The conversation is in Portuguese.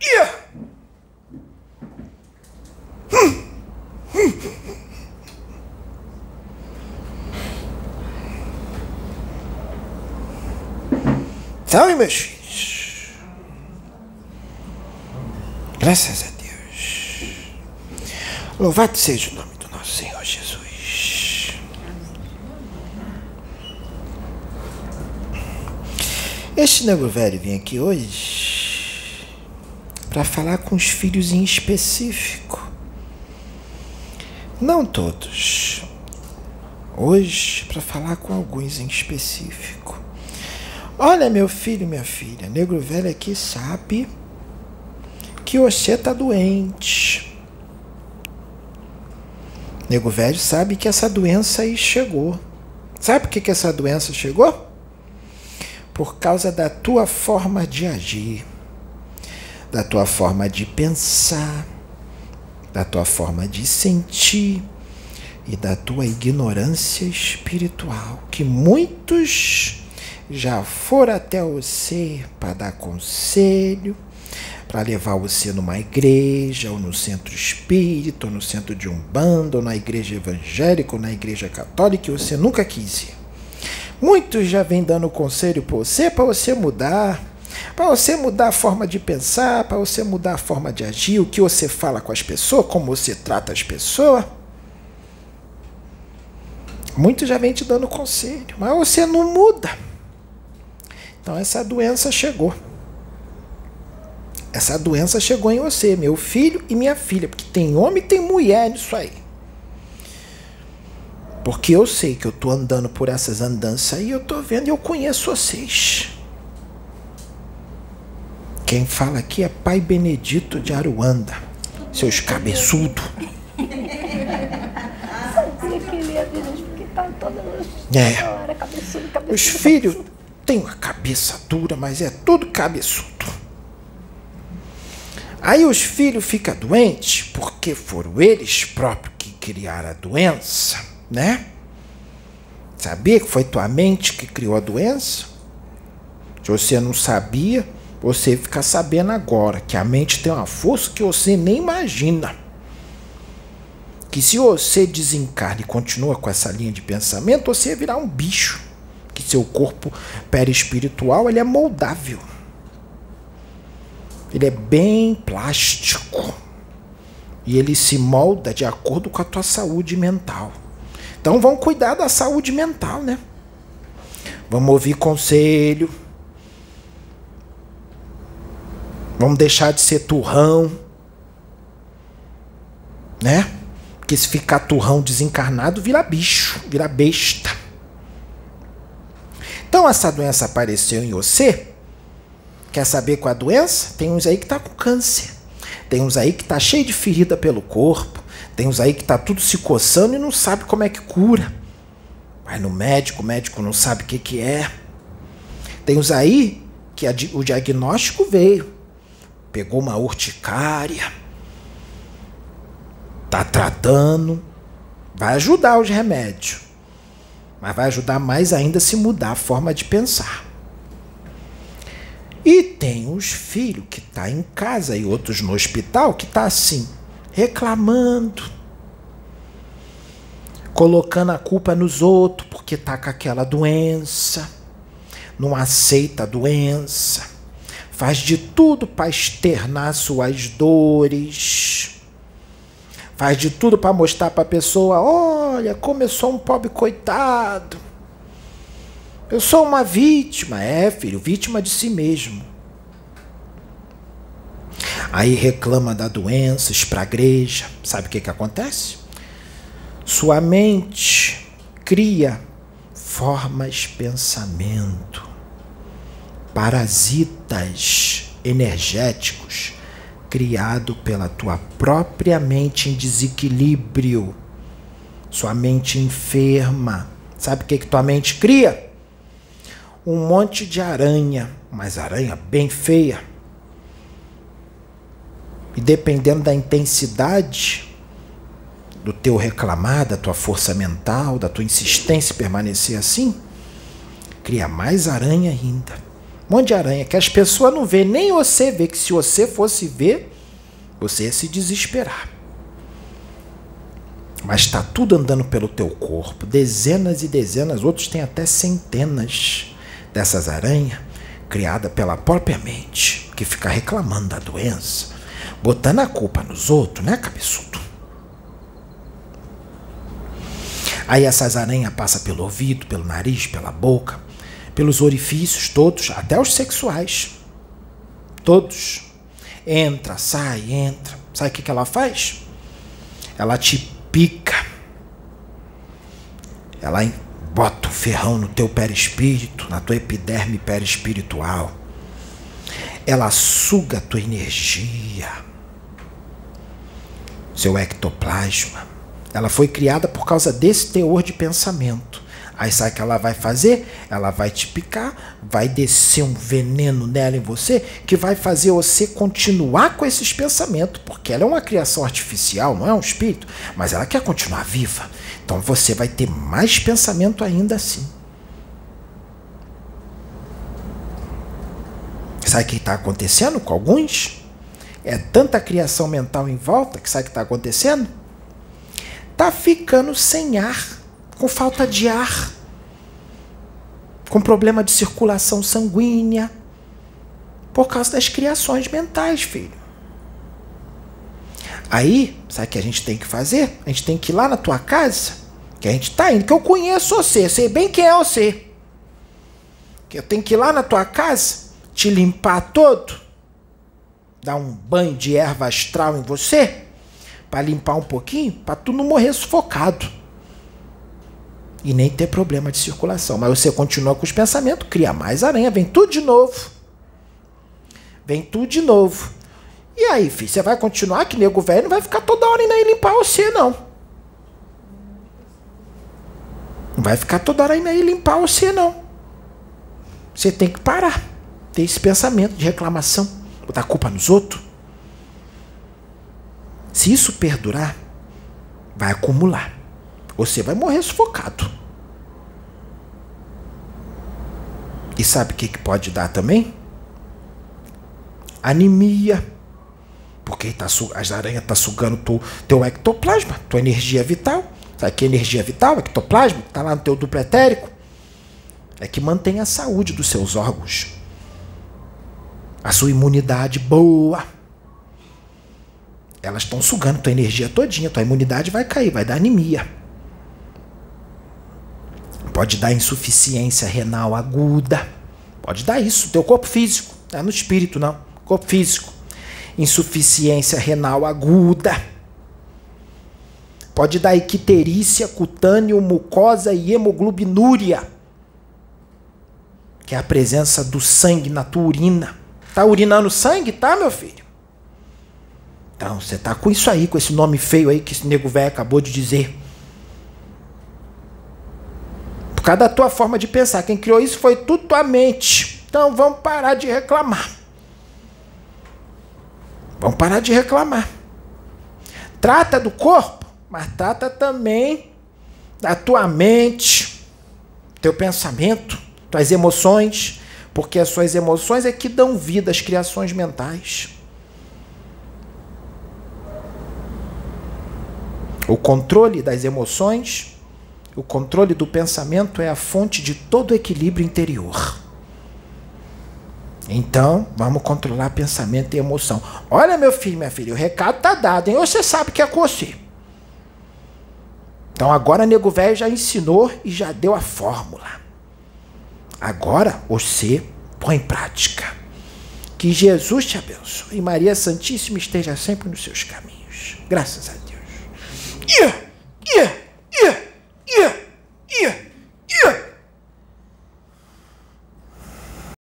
Yeah. Hum. Hum. Salve, meus filhos. Graças a Deus. Louvado seja o nome do nosso Senhor Jesus. Este nego velho vem aqui hoje para falar com os filhos em específico. Não todos. Hoje, para falar com alguns em específico. Olha, meu filho minha filha, negro velho aqui sabe que você tá doente. Nego velho sabe que essa doença aí chegou. Sabe por que, que essa doença chegou? Por causa da tua forma de agir, da tua forma de pensar, da tua forma de sentir e da tua ignorância espiritual, que muitos já foram até você para dar conselho, para levar você numa igreja, ou no centro espírita, ou no centro de umbanda, ou na igreja evangélica, ou na igreja católica, e você nunca quis ir. Muitos já vêm dando conselho para você, para você mudar, para você mudar a forma de pensar, para você mudar a forma de agir, o que você fala com as pessoas, como você trata as pessoas. Muitos já vêm te dando conselho, mas você não muda. Então essa doença chegou. Essa doença chegou em você, meu filho e minha filha, porque tem homem e tem mulher nisso aí. Porque eu sei que eu tô andando por essas andanças aí, eu tô vendo e eu conheço vocês. Quem fala aqui é Pai Benedito de Aruanda, seus cabeçudos. É. Os filhos têm uma cabeça dura, mas é tudo cabeçudo. Aí os filhos ficam doentes porque foram eles próprios que criaram a doença, né? Sabia que foi tua mente que criou a doença? Se você não sabia, você fica sabendo agora que a mente tem uma força que você nem imagina. Que se você desencarna e continua com essa linha de pensamento, você virar um bicho. Que seu corpo perispiritual ele é moldável. Ele é bem plástico. E ele se molda de acordo com a tua saúde mental. Então vamos cuidar da saúde mental, né? Vamos ouvir conselho. Vamos deixar de ser turrão. Né? Porque se ficar turrão desencarnado, vira bicho, vira besta. Então essa doença apareceu em você. Quer saber qual a doença? Tem uns aí que tá com câncer. Tem uns aí que tá cheio de ferida pelo corpo. Tem uns aí que tá tudo se coçando e não sabe como é que cura. Vai no médico, o médico não sabe o que que é. Tem uns aí que a o diagnóstico veio. Pegou uma urticária. Tá tratando. Vai ajudar os remédios. Mas vai ajudar mais ainda se mudar a forma de pensar. E tem os filhos que tá em casa e outros no hospital que tá assim, reclamando, colocando a culpa nos outros porque tá com aquela doença, não aceita a doença, faz de tudo para externar suas dores. Faz de tudo para mostrar para a pessoa, olha, como eu sou um pobre coitado. Eu sou uma vítima, é, filho, vítima de si mesmo. Aí reclama da doença, para a igreja. Sabe o que, que acontece? Sua mente cria formas pensamento, parasitas energéticos criado pela tua própria mente em desequilíbrio. Sua mente enferma. Sabe o que, que tua mente cria? um monte de aranha, mas aranha bem feia. E dependendo da intensidade do teu reclamar, da tua força mental, da tua insistência em permanecer assim, cria mais aranha ainda, Um monte de aranha que as pessoas não vê, nem você vê, que se você fosse ver, você ia se desesperar. Mas está tudo andando pelo teu corpo, dezenas e dezenas, outros têm até centenas dessas aranhas criadas pela própria mente, que fica reclamando da doença, botando a culpa nos outros, né, cabeçudo? Aí essas aranhas passam pelo ouvido, pelo nariz, pela boca, pelos orifícios todos, até os sexuais. Todos. Entra, sai, entra. Sabe o que, que ela faz? Ela te pica. Ela bota o ferrão no teu perispírito, na tua epiderme perispiritual. Ela suga a tua energia, seu ectoplasma. Ela foi criada por causa desse teor de pensamento. Aí sabe o que ela vai fazer? Ela vai te picar, vai descer um veneno nela em você que vai fazer você continuar com esses pensamentos, porque ela é uma criação artificial, não é um espírito, mas ela quer continuar viva. Então você vai ter mais pensamento ainda assim. Sabe o que está acontecendo com alguns? É tanta criação mental em volta que sabe o que está acontecendo? Tá ficando sem ar com falta de ar, com problema de circulação sanguínea, por causa das criações mentais, filho. Aí, sabe o que a gente tem que fazer? A gente tem que ir lá na tua casa, que a gente tá indo, que eu conheço você, sei bem quem é você. Que eu tenho que ir lá na tua casa, te limpar todo, dar um banho de erva astral em você, para limpar um pouquinho, para tu não morrer sufocado e nem ter problema de circulação. Mas você continua com os pensamentos, cria mais aranha, vem tudo de novo. Vem tudo de novo. E aí, filho, você vai continuar que nego velho não vai ficar toda hora indo aí limpar você, não. Não vai ficar toda hora indo aí limpar você, não. Você tem que parar. Ter esse pensamento de reclamação, botar culpa nos outros. Se isso perdurar, vai acumular você vai morrer sufocado. E sabe o que, que pode dar também? Anemia. Porque tá, as aranhas estão tá sugando tu, teu ectoplasma, tua energia vital. Sabe que energia vital, ectoplasma, está lá no teu duplo etérico? É que mantém a saúde dos seus órgãos. A sua imunidade boa. Elas estão sugando tua energia todinha, tua imunidade vai cair, vai dar anemia. Pode dar insuficiência renal aguda. Pode dar isso, teu corpo físico. Não é no espírito, não. Corpo físico. Insuficiência renal aguda. Pode dar icterícia, cutâneo, mucosa e hemoglobinúria. Que é a presença do sangue na tua urina. Tá urinando sangue, tá, meu filho? Então, você tá com isso aí, com esse nome feio aí que esse nego velho acabou de dizer causa da tua forma de pensar. Quem criou isso foi tudo tua mente. Então vamos parar de reclamar. Vamos parar de reclamar. Trata do corpo, mas trata também da tua mente, teu pensamento, tuas emoções, porque as suas emoções é que dão vida às criações mentais. O controle das emoções o controle do pensamento é a fonte de todo equilíbrio interior. Então, vamos controlar pensamento e emoção. Olha, meu filho, minha filha, o recado tá dado, hein? Você sabe que é com você. Então, agora nego velho já ensinou e já deu a fórmula. Agora você põe em prática. Que Jesus te abençoe e Maria Santíssima esteja sempre nos seus caminhos. Graças a Deus. Yeah!